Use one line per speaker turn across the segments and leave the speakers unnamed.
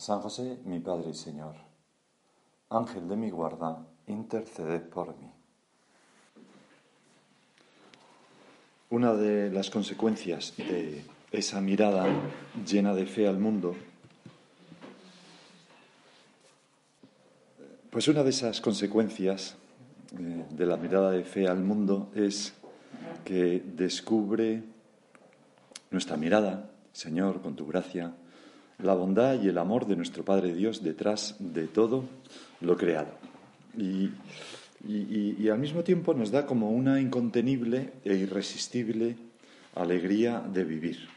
San José, mi Padre y Señor, Ángel de mi guarda, interceded por mí. Una de las consecuencias de esa mirada llena de fe al mundo, pues una de esas consecuencias de la mirada de fe al mundo es que descubre nuestra mirada, Señor, con tu gracia, la bondad y el amor de nuestro Padre Dios detrás de todo lo creado. Y, al mismo tiempo nos da como una incontenible e irresistible alegría de vivir.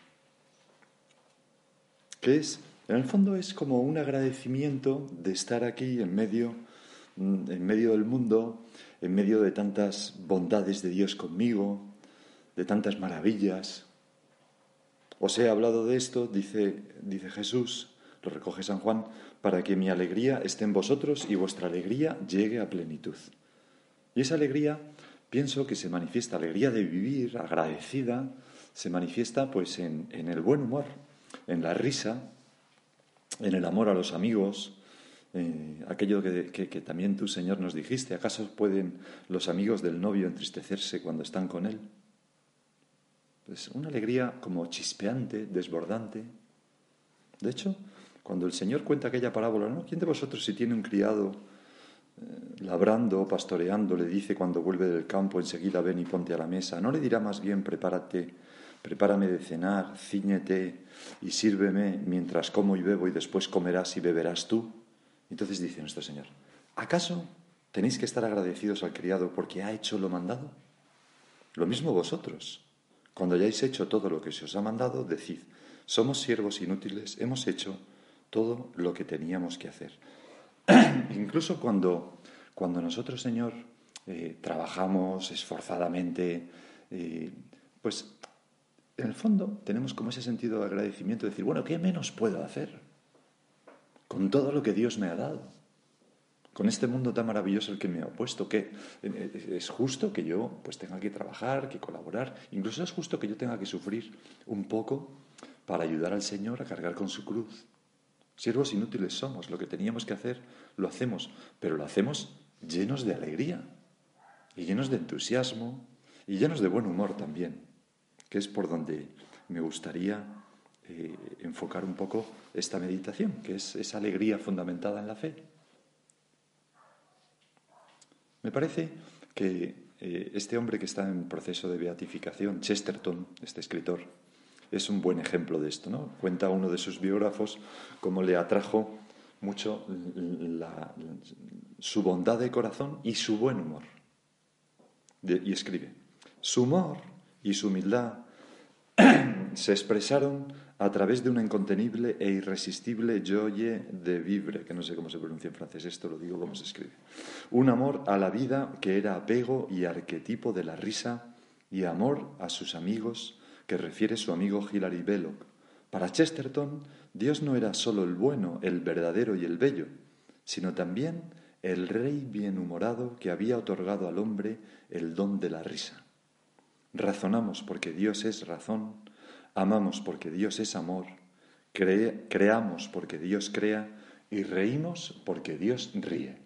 Que es, en el fondo, es como un agradecimiento de estar aquí en medio, en medio del mundo, en medio de tantas bondades de Dios conmigo, de tantas maravillas, os he hablado de esto, dice, Jesús, lo recoge San Juan, para que mi alegría esté en vosotros y vuestra alegría llegue a plenitud. Y esa alegría, pienso que se manifiesta, alegría de vivir, agradecida, se manifiesta pues en, el buen humor, en la risa, en el amor a los amigos, eh, aquello que, que, también tú, Señor, nos dijiste, ¿acaso pueden los amigos del novio entristecerse cuando están con él? Pues una alegría como chispeante, desbordante. De hecho, cuando el Señor cuenta aquella parábola, ¿no? ¿Quién de vosotros si tiene un criado eh, labrando, pastoreando, le dice cuando vuelve del campo, enseguida ven y ponte a la mesa? ¿No le dirá más bien, prepárate, prepárame de cenar, ciñete y sírveme mientras como y bebo y después comerás y beberás tú? Entonces dice nuestro Señor, ¿acaso tenéis que estar agradecidos al criado porque ha hecho lo mandado? Lo mismo vosotros. Cuando hayáis hecho todo lo que se os ha mandado, decid, somos siervos inútiles, hemos hecho todo lo que teníamos que hacer. Incluso cuando, cuando nosotros, Señor, eh, trabajamos esforzadamente, eh, pues en el fondo tenemos como ese sentido de agradecimiento, de decir, bueno, ¿qué menos puedo hacer con todo lo que Dios me ha dado? Con este mundo tan maravilloso el que me ha puesto, que eh, es justo que yo pues tenga que trabajar, que colaborar, incluso es justo que yo tenga que sufrir un poco para ayudar al Señor a cargar con su cruz. Siervos inútiles somos, lo que teníamos que hacer lo hacemos, pero lo hacemos llenos de alegría y llenos de entusiasmo y llenos de buen humor también, que es por donde me gustaría eh, enfocar un poco esta meditación, que es esa alegría fundamentada en la fe. Me parece que eh, este hombre que está en proceso de beatificación, Chesterton, este escritor, es un buen ejemplo de esto. ¿no? Cuenta uno de sus biógrafos cómo le atrajo mucho su bondad de corazón y su buen humor. y escribe, su humor y su humildad se expresaron a través de una incontenible e irresistible joie de vivre, que no sé cómo se pronuncia en francés, esto lo digo como se escribe. Un amor a la vida que era apego y arquetipo de la risa y amor a sus amigos que refiere su amigo Hilary Belloc. Para Chesterton, Dios no era solo el bueno, el verdadero y el bello, sino también el rey bienhumorado que había otorgado al hombre el don de la risa. Razonamos porque Dios es razón, Amamos porque Dios es amor, creamos porque Dios crea y reímos porque Dios ríe.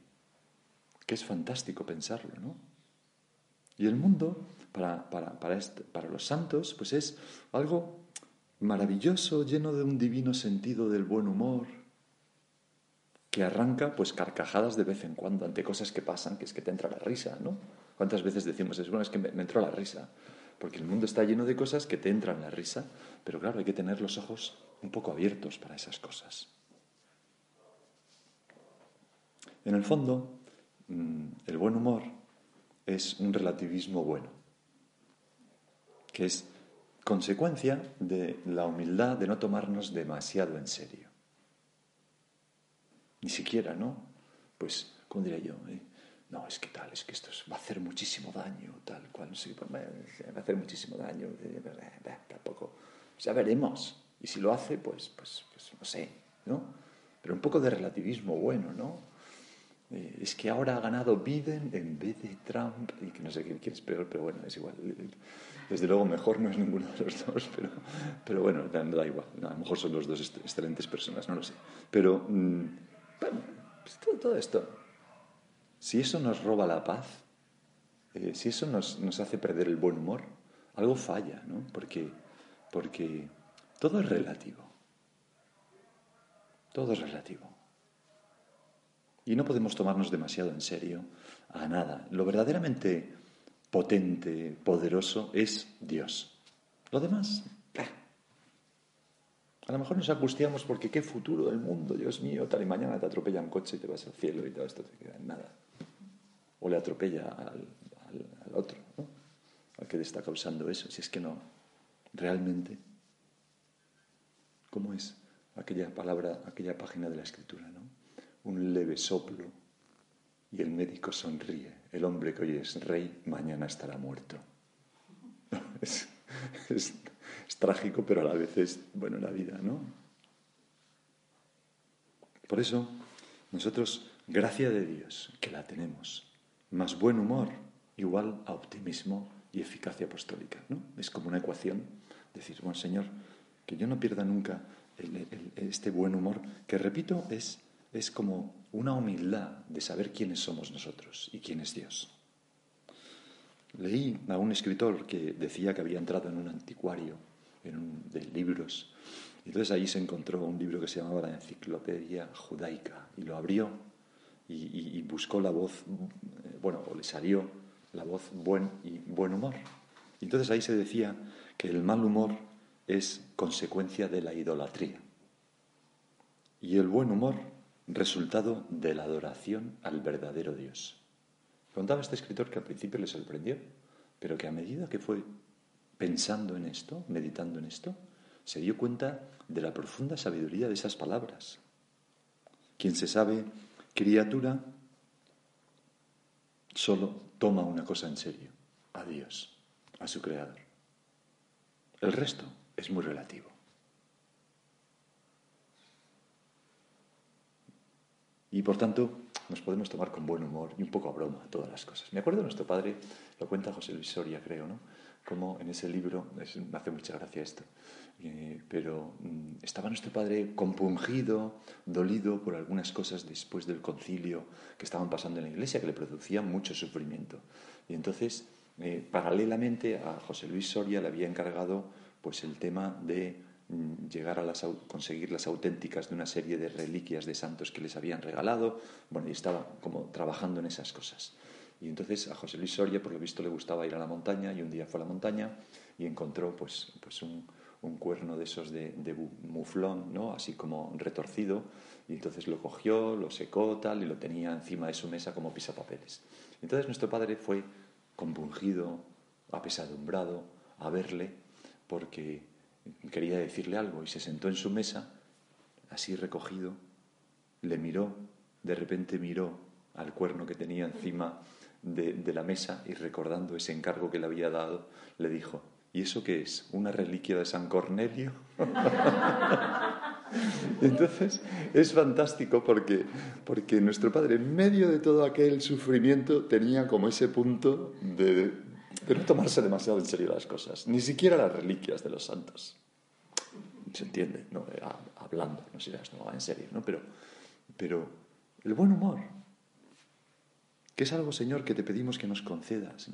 Que es fantástico pensarlo, ¿no? Y el mundo, para, para, para, para los santos, pues es algo maravilloso, lleno de un divino sentido del buen humor, que arranca pues carcajadas de vez en cuando ante cosas que pasan, que es que te entra la risa, ¿no? ¿Cuántas veces decimos, es bueno, es que me, me entró la risa? Porque el mundo está lleno de cosas que te entran la risa, pero claro, hay que tener los ojos un poco abiertos para esas cosas. En el fondo, mm, el buen humor es un relativismo bueno, que es consecuencia de la humildad de no tomarnos demasiado en serio. Ni siquiera, ¿no? Pues, ¿cómo diría yo? No, es que tal, es que esto va a hacer muchísimo daño, tal cual, sí, pues, va a hacer muchísimo daño, tampoco, ya veremos. Y si lo hace, pues, pues, pues no sé, ¿no? Pero un poco de relativismo bueno, ¿no? Eh, es que ahora ha ganado Biden en vez de Trump, y que no sé quién es peor, pero bueno, es igual. Desde luego, mejor no es ninguno de los dos, pero, pero bueno, da igual. a lo mejor son los dos excelentes personas, no lo sé. Pero, mm, bueno, pues todo, esto, si eso nos roba la paz, eh, si eso nos, hace perder el buen humor, algo falla, ¿no? Porque, porque todo es relativo. Todo es relativo. Y no podemos tomarnos demasiado en serio a nada. Lo verdaderamente potente, poderoso, es Dios. Lo demás, a lo mejor nos angustiamos porque qué futuro del mundo, Dios mío, tal y mañana te atropella un coche y te vas al cielo y todo esto te queda en nada. O le atropella al, otro, ¿no? al que te está causando eso. Si es que no, realmente, ¿cómo es aquella palabra, aquella página de la escritura? ¿no? Un leve soplo y el médico sonríe. El hombre que hoy es rey, mañana estará muerto. Es, trágico, pero a la vez es, bueno, la vida, ¿no? Por eso, nosotros, gracia de Dios, que la tenemos, más buen humor, igual a optimismo y eficacia apostólica, ¿no? Es como una ecuación, decir, bueno, Señor, que yo no pierda nunca este buen humor, que repito, es es como una humildad de saber quiénes somos nosotros y quién es Dios. Leí a un escritor que decía que había entrado en un anticuario de libros. Y entonces ahí se encontró un libro que se llamaba la Enciclopedia Judaica y lo abrió y, buscó la voz, bueno, o le salió la voz buen y buen humor. Y entonces ahí se decía que el mal humor es consecuencia de la idolatría y el buen humor resultado de la adoración al verdadero Dios. Contaba este escritor que al principio le sorprendió, pero que a medida que fue pensando en esto, meditando en esto, se dio cuenta de la profunda sabiduría de esas palabras. Quien se sabe criatura solo toma una cosa en serio, a Dios, a su Creador. El resto es muy relativo. Y por tanto, nos podemos tomar con buen humor y un poco a broma todas las cosas. Me acuerdo de nuestro padre, lo cuenta José Luis Soria, creo, ¿no? Como en ese libro, me hace mucha gracia esto, eh, pero mm, estaba nuestro padre compungido, dolido por algunas cosas después del concilio que estaban pasando en la iglesia, que le producían mucho sufrimiento. Y entonces, eh, paralelamente a José Luis Soria le había encargado pues el tema de Mm, llegar a las, conseguir las auténticas de una serie de reliquias de santos que les habían regalado. Bueno, y estaba como trabajando en esas cosas. Y entonces a José Luis Soria, por lo visto, le gustaba ir a la montaña y un día fue a la montaña y encontró pues, pues un, un cuerno de esos de, de, muflón, ¿no? así como retorcido, y entonces lo cogió, lo secó tal y lo tenía encima de su mesa como pisapapeles. Entonces nuestro padre fue compungido, apesadumbrado a verle porque quería decirle algo y se sentó en su mesa, así recogido, le miró, de repente miró al cuerno que tenía encima de, la mesa y recordando ese encargo que le había dado, le dijo, ¿y eso qué es? ¿Una reliquia de San Cornelio? Entonces es fantástico porque, porque nuestro padre, en medio de todo aquel sufrimiento, tenía como ese punto de, no tomarse demasiado en serio las cosas, ni siquiera las reliquias de los santos. Se entiende, ¿no? Eh, hablando, no sé, no en serio, ¿no? Pero, pero el buen humor, que es algo, Señor, que te pedimos que nos concedas.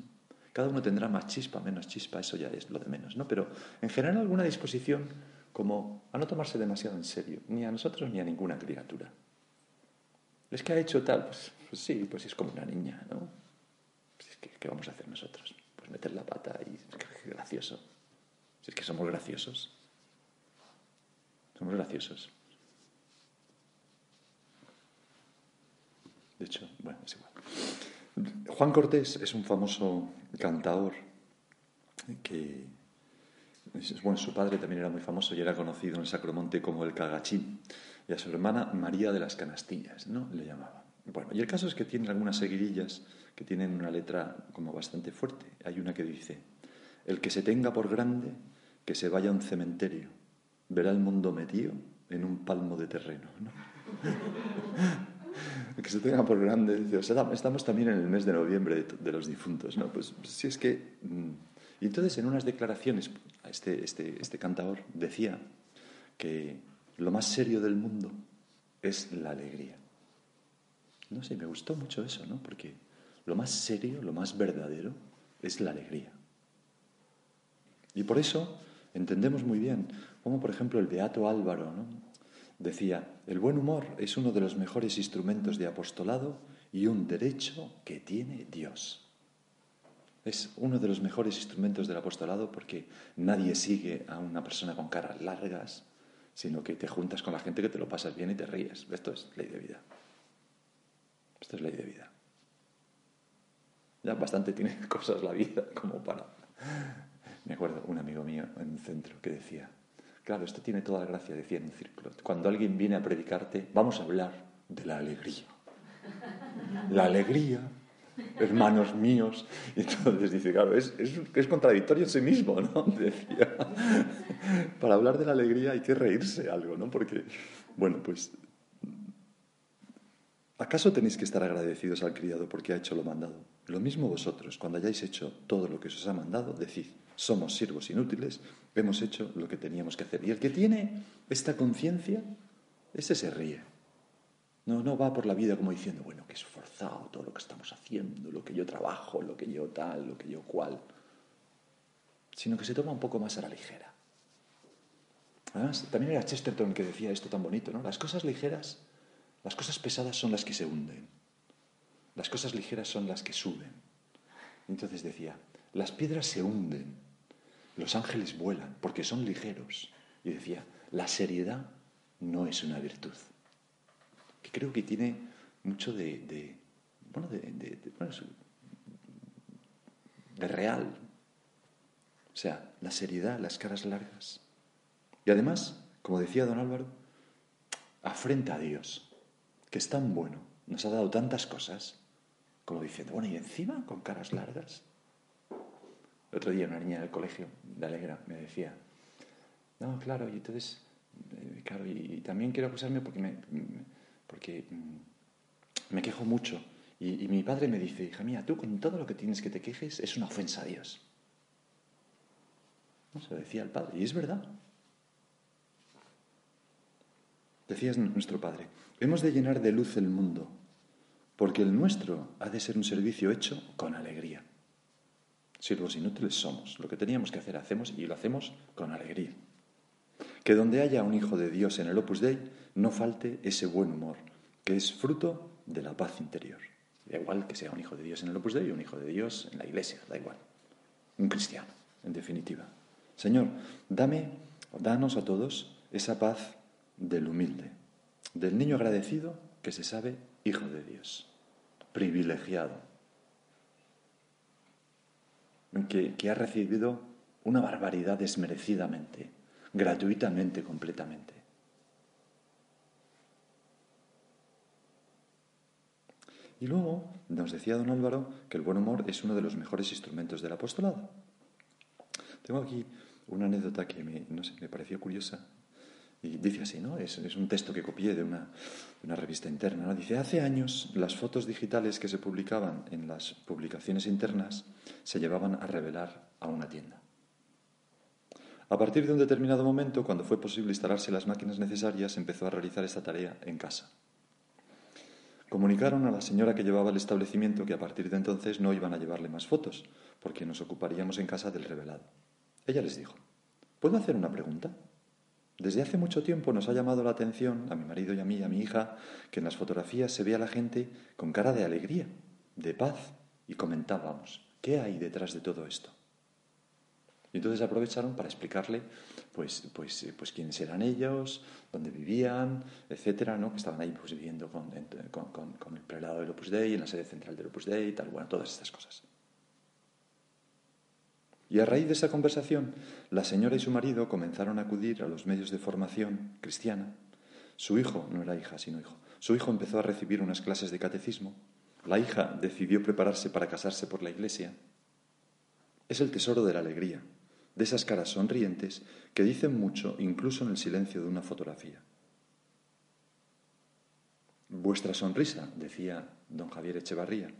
Cada uno tendrá más chispa, menos chispa, eso ya es lo de menos, ¿no? Pero en general alguna disposición como a no tomarse demasiado en serio, ni a nosotros ni a ninguna criatura. Es que ha hecho tal, pues, pues sí, pues es como una niña, ¿no? Pues ¿Qué vamos a hacer nosotros? Pues meter la pata y es gracioso. Si es que somos graciosos. Somos graciosos. De hecho, bueno, es igual. Juan Cortés es un famoso cantador que, bueno, su padre también era muy famoso y era conocido en el Sacromonte como el Cagachín. y a su hermana María de las Canastillas, ¿no? Le llamaba. Bueno, y el caso es que tiene algunas seguidillas que tienen una letra como bastante fuerte. Hay una que dice, el que se tenga por grande, que se vaya a un cementerio, verá el mundo metido en un palmo de terreno. ¿no? que se tenga por grande, o sea, estamos también en el mes de noviembre de, los difuntos, ¿no? Pues si es que... Mm, y entonces en unas declaraciones, este, este, este cantador decía que lo más serio del mundo es la alegría. No sé, me gustó mucho eso, ¿no? Porque lo más serio, lo más verdadero es la alegría. Y por eso entendemos muy bien como, por ejemplo, el Beato Álvaro ¿no? Decía, el buen humor es uno de los mejores instrumentos de apostolado y un derecho que tiene Dios. Es uno de los mejores instrumentos del apostolado porque nadie sigue a una persona con caras largas, sino que te juntas con la gente que te lo pasas bien y te ríes. Esto es ley de vida. Esto es ley de vida. Ya bastante tiene cosas la vida como para... Me acuerdo un amigo mío en un centro que decía, claro, esto tiene toda la gracia, decía en un círculo. Cuando alguien viene a predicarte, vamos a hablar de la alegría. La alegría hermanos míos. Y entonces dice, claro, es, es, contradictorio en sí mismo, ¿no? Decía, para hablar de la alegría hay que reírse algo, ¿no? Porque, bueno, pues, ¿acaso tenéis que estar agradecidos al criado porque ha hecho lo mandado? Lo mismo vosotros, cuando hayáis hecho todo lo que os ha mandado, decid, somos siervos inútiles, hemos hecho lo que teníamos que hacer. Y el que tiene esta conciencia, ese se ríe. No, no va por la vida como diciendo, bueno, que esforzado todo lo que estamos haciendo, lo que yo trabajo, lo que yo tal, lo que yo cual, sino que se toma un poco más a la ligera. Además, también era Chesterton que decía esto tan bonito, ¿no? Las cosas ligeras, las cosas pesadas son las que se hunden, las cosas ligeras son las que suben. Entonces decía, las piedras se hunden, los ángeles vuelan porque son ligeros. Y decía, la seriedad no es una virtud que creo que tiene mucho de, bueno, de, de real. O sea, la seriedad, las caras largas. Y además, como decía don Álvaro, afrenta a Dios, que es tan bueno, nos ha dado tantas cosas, como diciendo, bueno, y encima con caras largas. El otro día una niña del colegio de Alegra me decía, no, claro, y entonces, eh, claro, y, también quiero acusarme porque me, porque mm, me quejo mucho. Y, mi padre me dice, hija mía, tú con todo lo que tienes que te quejes es una ofensa a Dios. No se lo decía el padre, y es verdad. Decía nuestro padre, hemos de llenar de luz el mundo, porque el nuestro ha de ser un servicio hecho con alegría. Siervos inútiles somos, lo que teníamos que hacer hacemos y lo hacemos con alegría. Que donde haya un hijo de Dios en el Opus Dei, no falte ese buen humor, que es fruto de la paz interior. Da igual que sea un hijo de Dios en el Opus Dei o un hijo de Dios en la iglesia, da igual. Un cristiano, en definitiva. Señor, dame, danos a todos esa paz del humilde, del niño agradecido que se sabe hijo de Dios, privilegiado, que, que ha recibido una barbaridad desmerecidamente gratuitamente, completamente. Y luego nos decía don Álvaro que el buen humor es uno de los mejores instrumentos del apostolado. Tengo aquí una anécdota que me, no sé, me pareció curiosa. Y dice así, ¿no? Es, un texto que copié de una, revista interna. Dice, hace años las fotos digitales que se publicaban en las publicaciones internas se llevaban a revelar a una tienda. A partir de un determinado momento, cuando fue posible instalarse las máquinas necesarias, empezó a realizar esta tarea en casa. Comunicaron a la señora que llevaba el establecimiento que a partir de entonces no iban a llevarle más fotos, porque nos ocuparíamos en casa del revelado. Ella les dijo, ¿puedo hacer una pregunta? Desde hace mucho tiempo nos ha llamado la atención, a mi marido y a mí a mi hija, que en las fotografías se ve a la gente con cara de alegría, de paz, y comentábamos, ¿qué hay detrás de todo esto? Y entonces aprovecharon para explicarle pues, pues, eh, pues quiénes eran ellos, dónde vivían, etcétera, ¿no? que estaban ahí pues, viviendo con, con, el prelado del Opus Dei, en la sede central del Opus Dei, tal, bueno, todas estas cosas. Y a raíz de esa conversación, la señora y su marido comenzaron a acudir a los medios de formación cristiana Su hijo, no era hija, sino hijo, su hijo empezó a recibir unas clases de catecismo. La hija decidió prepararse para casarse por la iglesia. Es el tesoro de la alegría, de esas caras sonrientes que dicen mucho incluso en el silencio de una fotografía. Vuestra sonrisa, decía don Javier Echevarría,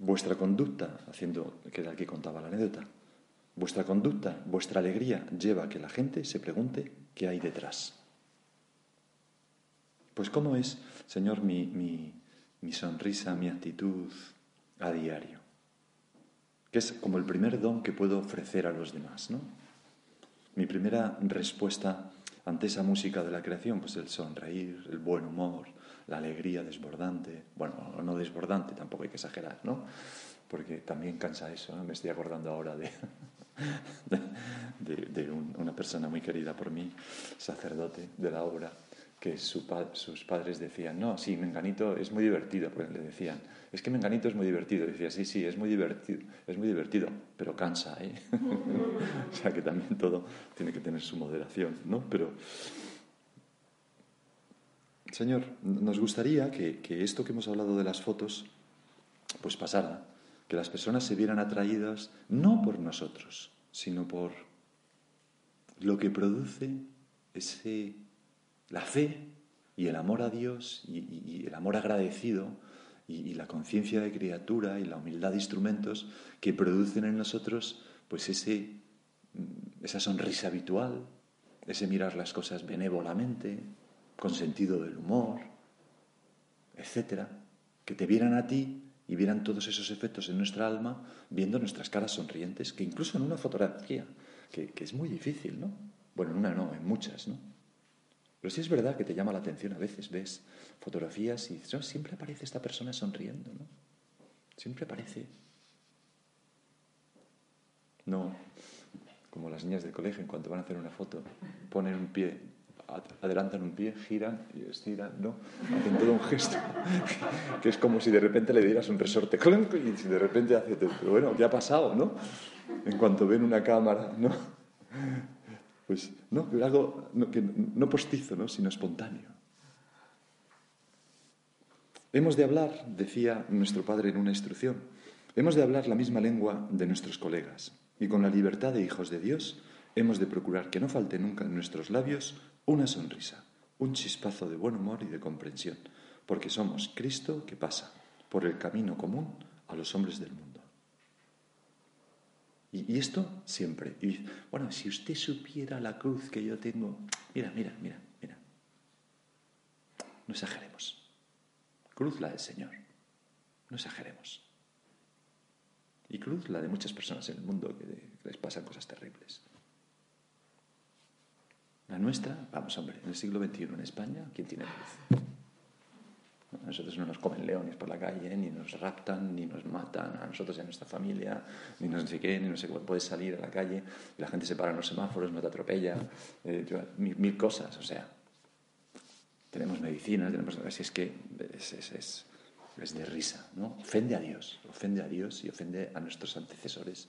vuestra conducta, haciendo que el que contaba la anécdota, vuestra conducta, vuestra alegría lleva a que la gente se pregunte qué hay detrás. Pues ¿cómo es, Señor, mi, mi, sonrisa, mi actitud a diario? Que es como el primer don que puedo ofrecer a los demás, ¿no? Mi primera respuesta ante esa música de la creación, pues el sonreír, el buen humor, la alegría desbordante, bueno, no desbordante, tampoco hay que exagerar, ¿no? Porque también cansa eso, me estoy acordando ahora de, de, una persona muy querida por mí, sacerdote de la obra, que sus padres decían, no, sí, Menganito es muy divertido, pues le decían, es que Menganito es muy divertido. Y decía, sí, sí, es muy divertido, es muy divertido, pero cansa, ¿eh? o sea que también todo tiene que tener su moderación, ¿no? Pero, Señor, nos gustaría que, que esto que hemos hablado de las fotos, pues pasara, que las personas se vieran atraídas no por nosotros, sino por lo que produce ese la fe y el amor a Dios y, el amor agradecido y, la conciencia de criatura y la humildad de instrumentos que producen en nosotros pues ese, mm, esa sonrisa habitual, ese mirar las cosas benévolamente, con sentido del humor, etcétera, que te vieran a ti y vieran todos esos efectos en nuestra alma viendo nuestras caras sonrientes, que incluso en una fotografía, que, que es muy difícil, ¿no? Bueno, en una no, en muchas, ¿no? Pero sí es verdad que te llama la atención a veces, ves fotografías y dices, siempre aparece esta persona sonriendo, ¿no? Siempre aparece. No, como las niñas del colegio, en cuanto van a hacer una foto, ponen un pie, adelantan un pie, giran y estiran, ¿no? Hacen todo un gesto, que es como si de repente le dieras un resorte, y si de repente hace, pero bueno, ¿qué ha pasado, no? En cuanto ven una cámara, ¿no? pues no, algo no, que, no postizo, ¿no? sino espontáneo. Hemos de hablar, decía nuestro padre en una instrucción, hemos de hablar la misma lengua de nuestros colegas y con la libertad de hijos de Dios hemos de procurar que no falte nunca en nuestros labios una sonrisa, un chispazo de buen humor y de comprensión, porque somos Cristo que pasa por el camino común a los hombres del mundo. Y, esto siempre. Y bueno, si usted supiera la cruz que yo tengo, mira, mira, mira, mira. No exageremos. Cruz la del Señor. No exageremos. Y cruz la de muchas personas en el mundo que, les pasan cosas terribles. La nuestra, vamos hombre, en el siglo XXI en España, ¿quién tiene? A nosotros no nos comen leones por la calle, ni nos raptan, ni nos matan, a nosotros y a nuestra familia, ni no sé qué, ni no sé cómo. Puedes salir a la calle y la gente se para en los semáforos, no te atropella, eh, mil, cosas, o sea. Tenemos medicinas, tenemos. Así es que es, es, es, de risa, ¿no? Ofende a Dios, ofende a Dios y ofende a nuestros antecesores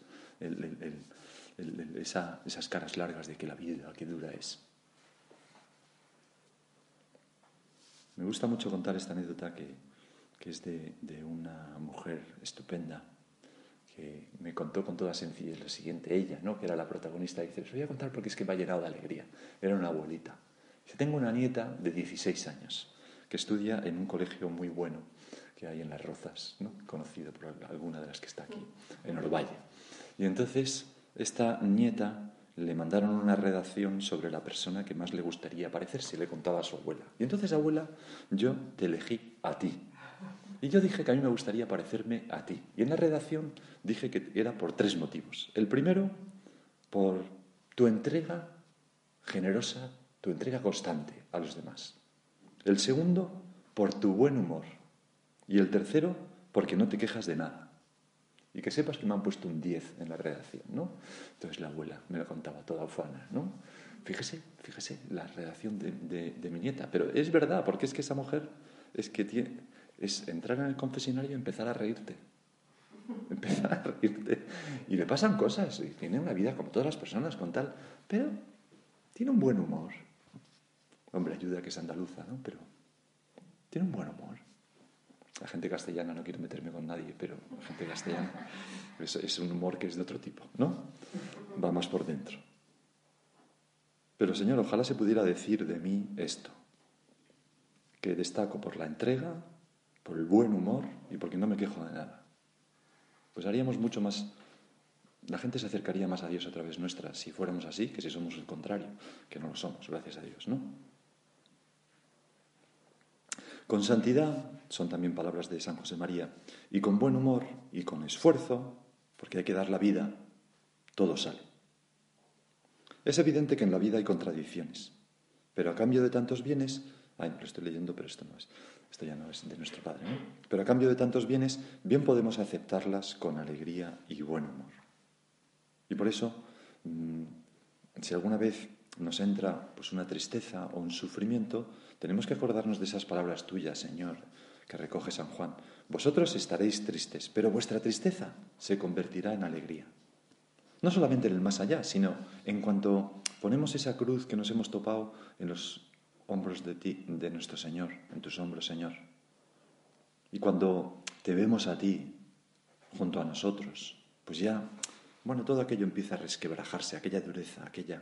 esas caras largas de que la vida, que dura es. Me gusta mucho contar esta anécdota que, es de, una mujer estupenda que me contó con toda sencillez lo siguiente. Ella, ¿no? que era la protagonista, dice, os voy a contar porque es que me ha llenado de alegría. Era una abuelita. Dice, tengo una nieta de 16 años que estudia en un colegio muy bueno que hay en Las Rozas, ¿no? conocido por alguna de las que está aquí, en Orvalle. Y entonces esta nieta le mandaron una redacción sobre la persona que más le gustaría parecerse, le contaba a su abuela. Y entonces, abuela, yo te elegí a ti. Y yo dije que a mí me gustaría parecerme a ti. Y en la redacción dije que era por tres motivos. El primero, por tu entrega generosa, tu entrega constante a los demás. El segundo, por tu buen humor. Y el tercero, porque no te quejas de nada. Y que sepas que me han puesto un 10 en la redacción, ¿no? Entonces la abuela me lo contaba toda ufana, ¿no? Fíjese, fíjese, la redacción de, de, mi nieta. Pero es verdad, porque es que esa mujer es que tiene, es entrar en el confesionario y empezar a reírte. Empezar a reírte. Y le pasan cosas, y tiene una vida como todas las personas con tal, pero tiene un buen humor. Hombre, ayuda que es andaluza, ¿no? Pero tiene un buen humor. La gente castellana, no quiero meterme con nadie, pero la gente castellana es, un humor que es de otro tipo, ¿no? Va más por dentro. Pero Señor, ojalá se pudiera decir de mí esto, que destaco por la entrega, por el buen humor y porque no me quejo de nada. Pues haríamos mucho más, la gente se acercaría más a Dios a través nuestra si fuéramos así que si somos el contrario, que no lo somos, gracias a Dios, ¿no? Con santidad, son también palabras de San José María, y con buen humor y con esfuerzo, porque hay que dar la vida, todo sale. Es evidente que en la vida hay contradicciones, pero a cambio de tantos bienes, ay, lo estoy leyendo, pero esto no es, esto ya no es de nuestro Padre. Pero a cambio de tantos bienes, bien podemos aceptarlas con alegría y buen humor. Y por eso, mm, si alguna vez nos entra pues una tristeza o un sufrimiento, tenemos que acordarnos de esas palabras tuyas, Señor, que recoge San Juan. Vosotros estaréis tristes, pero vuestra tristeza se convertirá en alegría. No solamente en el más allá, sino en cuanto ponemos esa cruz que nos hemos topado en los hombros de ti, de nuestro Señor, en tus hombros, Señor. Y cuando te vemos a ti junto a nosotros, pues ya, bueno, todo aquello empieza a resquebrajarse, aquella dureza, aquella...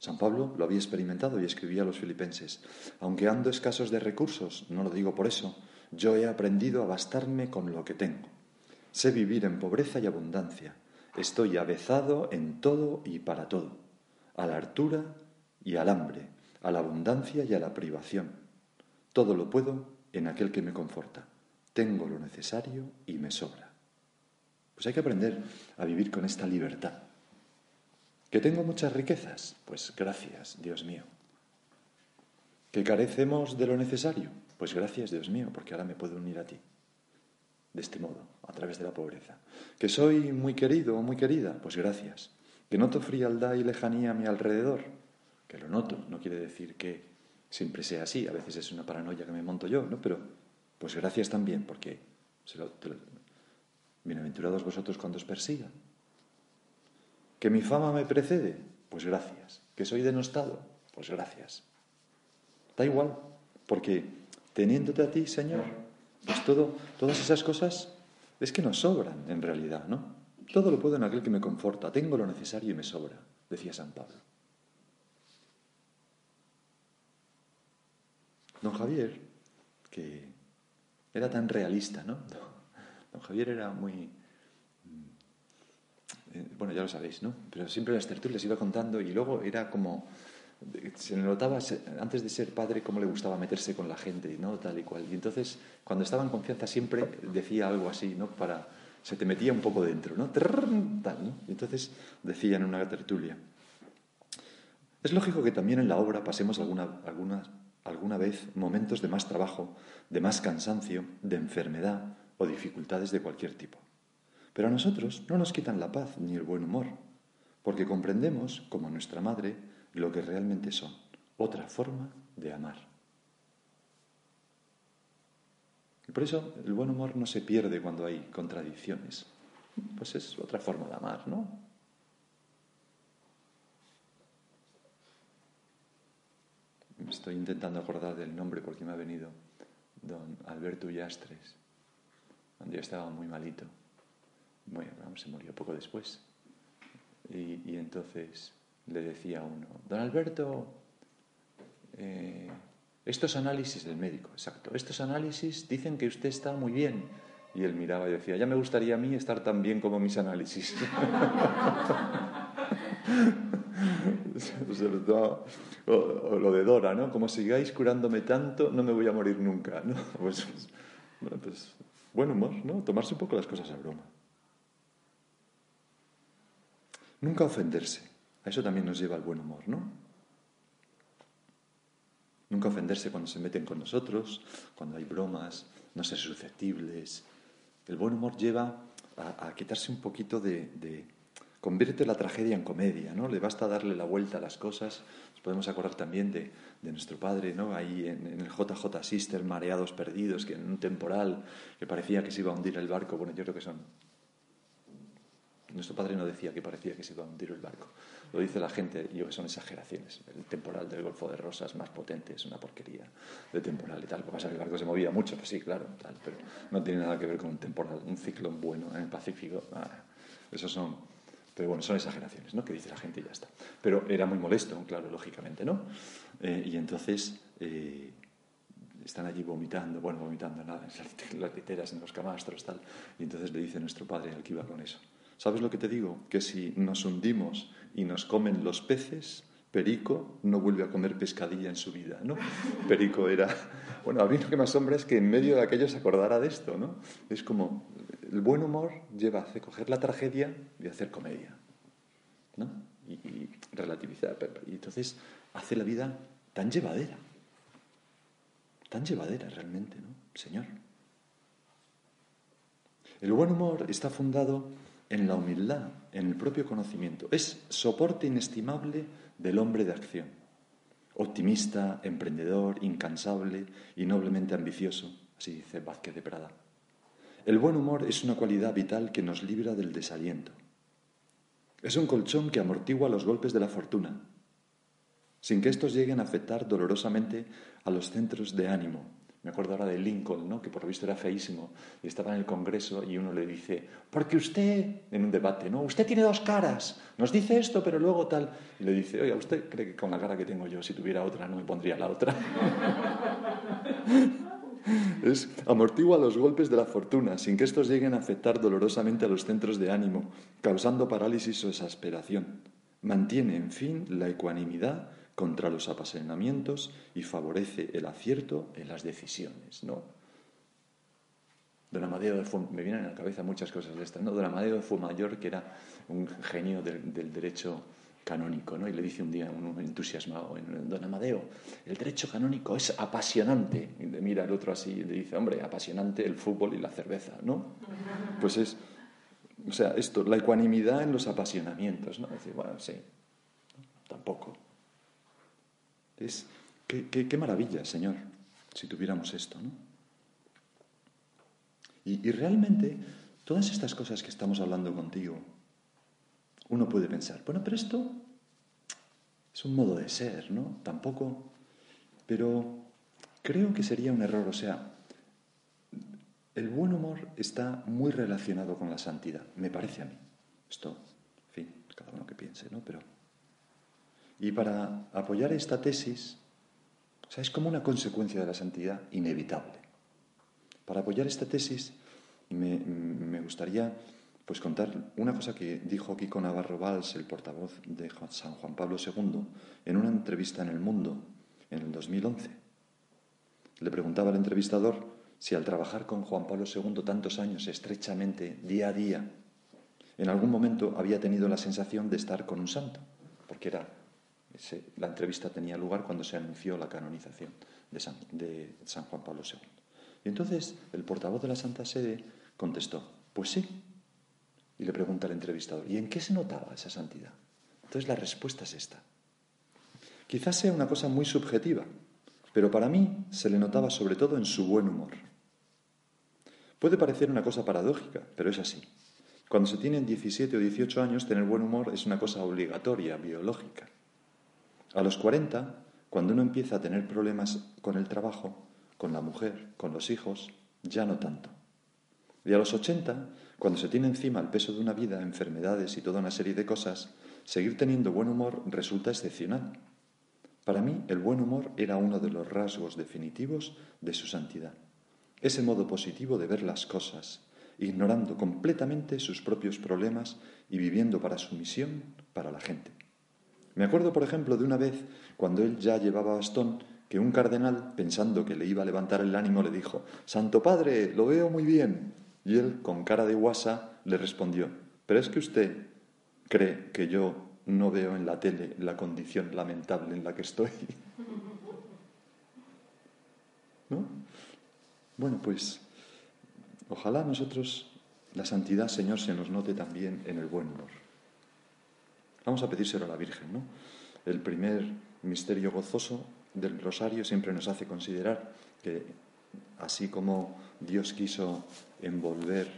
San Pablo lo había experimentado y escribía a los filipenses, aunque ando escasos de recursos, no lo digo por eso, yo he aprendido a bastarme con lo que tengo Sé vivir en pobreza y abundancia. Estoy avezado en todo y para todo, a la hartura y al hambre, a la abundancia y a la privación. Todo lo puedo en aquel que me conforta. Tengo lo necesario y me sobra. Pues hay que aprender a vivir con esta libertad. ¿Que tengo muchas riquezas? Pues gracias, Dios mío. ¿Que carecemos de lo necesario? Pues gracias, Dios mío, porque ahora me puedo unir a ti de este modo, a través de la pobreza. Que soy muy querido o muy querida, pues gracias. Que noto frialdad y lejanía a mi alrededor, que lo noto, no quiere decir que siempre sea así, a veces es una paranoia que me monto yo, ¿no? Pero pues gracias también, porque bienaventurados vosotros cuando os persigan. Que mi fama me precede, pues gracias. Que soy denostado, pues gracias. Da igual, porque teniéndote a ti, Señor, pues todo, todas esas cosas es que nos sobran en realidad, ¿no? Todo lo puedo en aquel que me conforta, tengo lo necesario y me sobra, decía San Pablo. Don Javier, que era tan realista, ¿no? Don Javier era muy... Eh, bueno, ya lo sabéis, ¿no? Pero siempre las tertulias iba contando y luego era como se notaba antes de ser padre cómo le gustaba meterse con la gente, ¿no? Tal y cual. Y entonces, cuando estaba en confianza, siempre decía algo así, ¿no? Para, se te metía un poco dentro, ¿no? Y entonces decía en una tertulia. Es lógico que también en la obra pasemos alguna, alguna, alguna vez momentos de más trabajo, de más cansancio, de enfermedad o dificultades de cualquier tipo. Pero a nosotros no nos quitan la paz ni el buen humor, porque comprendemos, como nuestra madre, lo que realmente son, otra forma de amar. Y por eso el buen humor no se pierde cuando hay contradicciones. Pues es otra forma de amar, ¿no? Estoy intentando acordar del nombre porque me ha venido don Alberto Yastres, donde yo estaba muy malito. Bueno, se murió poco después. Y, y entonces le decía uno, don Alberto, eh, estos análisis del médico, exacto, estos análisis dicen que usted está muy bien. Y él miraba y decía, ya me gustaría a mí estar tan bien como mis análisis. o, lo de Dora, ¿no? Como sigáis curándome tanto, no me voy a morir nunca, ¿no? Pues, bueno, pues buen humor, ¿no? Tomarse un poco las cosas a broma. Nunca ofenderse. A eso también nos lleva el buen humor, ¿no? Nunca ofenderse cuando se meten con nosotros, cuando hay bromas, no ser susceptibles. El buen humor lleva a, quitarse un poquito de, Convierte la tragedia en comedia, ¿no? Le basta darle la vuelta a las cosas. Nos podemos acordar también de, nuestro padre, ¿no? Ahí en, en, el JJ Sister, mareados perdidos, que en un temporal que parecía que se iba a hundir el barco. Bueno, yo creo que son Nuestro padre no decía que parecía que se iba a hundir el barco. Lo dice la gente, yo que son exageraciones. El temporal del Golfo de Rosas más potente es una porquería de temporal y tal. Lo pasa es que el barco se movía mucho, pues sí, claro, pero no tiene nada que ver con un temporal, un ciclón bueno en el Pacífico. Ah, esos son, pero bueno, son exageraciones, ¿no? Que dice la gente y ya está. Pero era muy molesto, claro, lógicamente, ¿no? Eh, y entonces eh, están allí vomitando, bueno, vomitando nada, en las literas, en los camastros, tal. Y entonces le dice nuestro padre al que iba con eso. ¿Sabes lo que te digo? Que si nos hundimos y nos comen los peces, Perico no vuelve a comer pescadilla en su vida, ¿no? Perico era... Bueno, a mí lo que me asombra es que en medio de aquello se acordara de esto, ¿no? Es como, el buen humor lleva a coger la tragedia y hacer comedia, ¿no? Y, y relativizar. Y entonces hace la vida tan llevadera, tan llevadera realmente, ¿no? Señor. El buen humor está fundado en la humildad, en el propio conocimiento. Es soporte inestimable del hombre de acción. Optimista, emprendedor, incansable y noblemente ambicioso, así dice Vázquez de Prada. El buen humor es una cualidad vital que nos libra del desaliento. Es un colchón que amortigua los golpes de la fortuna, sin que estos lleguen a afectar dolorosamente a los centros de ánimo, me acuerdo ahora de Lincoln, ¿no? que por lo visto era feísimo, y estaba en el Congreso y uno le dice, porque usted, en un debate, ¿no? Usted tiene dos caras, nos dice esto, pero luego tal. Y le dice, oiga, ¿usted cree que con la cara que tengo yo, si tuviera otra, no me pondría la otra? es amortigua los golpes de la fortuna, sin que estos lleguen a afectar dolorosamente a los centros de ánimo, causando parálisis o exasperación. Mantiene, en fin, la ecuanimidad contra los apasionamientos y favorece el acierto en las decisiones, ¿no? Don Amadeo fue, me vienen a la cabeza muchas cosas de estas, ¿no? Don Amadeo fue mayor, que era un genio del, derecho canónico, ¿no? Y le dice un día un entusiasmado, Don Amadeo, el derecho canónico es apasionante. Y le mira el otro así y le dice, hombre, apasionante el fútbol y la cerveza, ¿no? Pues es, o sea, esto, la ecuanimidad en los apasionamientos, ¿no? decir, bueno, sí, tampoco. Es, qué, maravilla, Señor, si tuviéramos esto, ¿no? Y, y, realmente, todas estas cosas que estamos hablando contigo, uno puede pensar, bueno, pero esto es un modo de ser, ¿no? Tampoco, pero creo que sería un error, o sea, el buen humor está muy relacionado con la santidad, me parece a mí. Esto, en fin, cada uno que piense, ¿no? Pero y para apoyar esta tesis, o sea, es como una consecuencia de la santidad inevitable. Para apoyar esta tesis, me, gustaría pues contar una cosa que dijo Kiko Navarro Valls, el portavoz de San Juan Pablo II, en una entrevista en El Mundo en el 2011. Le preguntaba al entrevistador si al trabajar con Juan Pablo II tantos años estrechamente, día a día, en algún momento había tenido la sensación de estar con un santo, porque era la entrevista tenía lugar cuando se anunció la canonización de San, de San Juan Pablo II. Y entonces el portavoz de la Santa Sede contestó, pues sí. Y le pregunta al entrevistador, ¿y en qué se notaba esa santidad? Entonces la respuesta es esta. Quizás sea una cosa muy subjetiva, pero para mí se le notaba sobre todo en su buen humor. Puede parecer una cosa paradójica, pero es así. Cuando se tienen 17 o 18 años, tener buen humor es una cosa obligatoria, biológica. A los 40, cuando uno empieza a tener problemas con el trabajo, con la mujer, con los hijos, ya no tanto. Y a los 80, cuando se tiene encima el peso de una vida, enfermedades y toda una serie de cosas, seguir teniendo buen humor resulta excepcional. Para mí, el buen humor era uno de los rasgos definitivos de su santidad. Ese modo positivo de ver las cosas, ignorando completamente sus propios problemas y viviendo para su misión, para la gente. Me acuerdo, por ejemplo, de una vez, cuando él ya llevaba bastón, que un cardenal, pensando que le iba a levantar el ánimo, le dijo, Santo Padre, lo veo muy bien. Y él, con cara de guasa, le respondió, pero es que usted cree que yo no veo en la tele la condición lamentable en la que estoy. ¿No? Bueno, pues ojalá nosotros la santidad, Señor, se nos note también en el buen humor. Vamos a pedírselo a la Virgen, ¿no? El primer misterio gozoso del rosario siempre nos hace considerar que así como Dios quiso envolver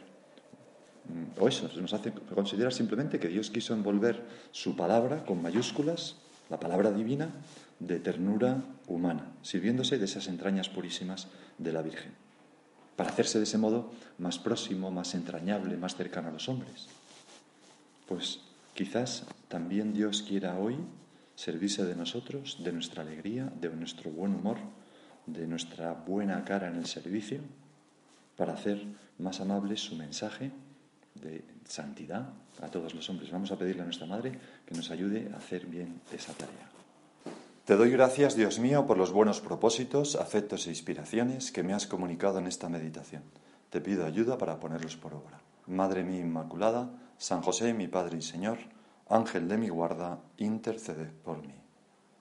mm, o eso, nos hace considerar simplemente que Dios quiso envolver su palabra con mayúsculas, la palabra divina, de ternura humana, sirviéndose de esas entrañas purísimas de la Virgen, para hacerse de ese modo más próximo, más entrañable, más cercano a los hombres. Pues quizás también Dios quiera hoy servirse de nosotros, de nuestra alegría, de nuestro buen humor, de nuestra buena cara en el servicio, para hacer más amable su mensaje de santidad a todos los hombres. Vamos a pedirle a nuestra Madre que nos ayude a hacer bien esa tarea. Te doy gracias, Dios mío, por los buenos propósitos, afectos e inspiraciones que me has comunicado en esta meditación. Te pido ayuda para ponerlos por obra. Madre mía Inmaculada, San José, mi Padre y Señor, Ángel de mi guarda, intercede por mí.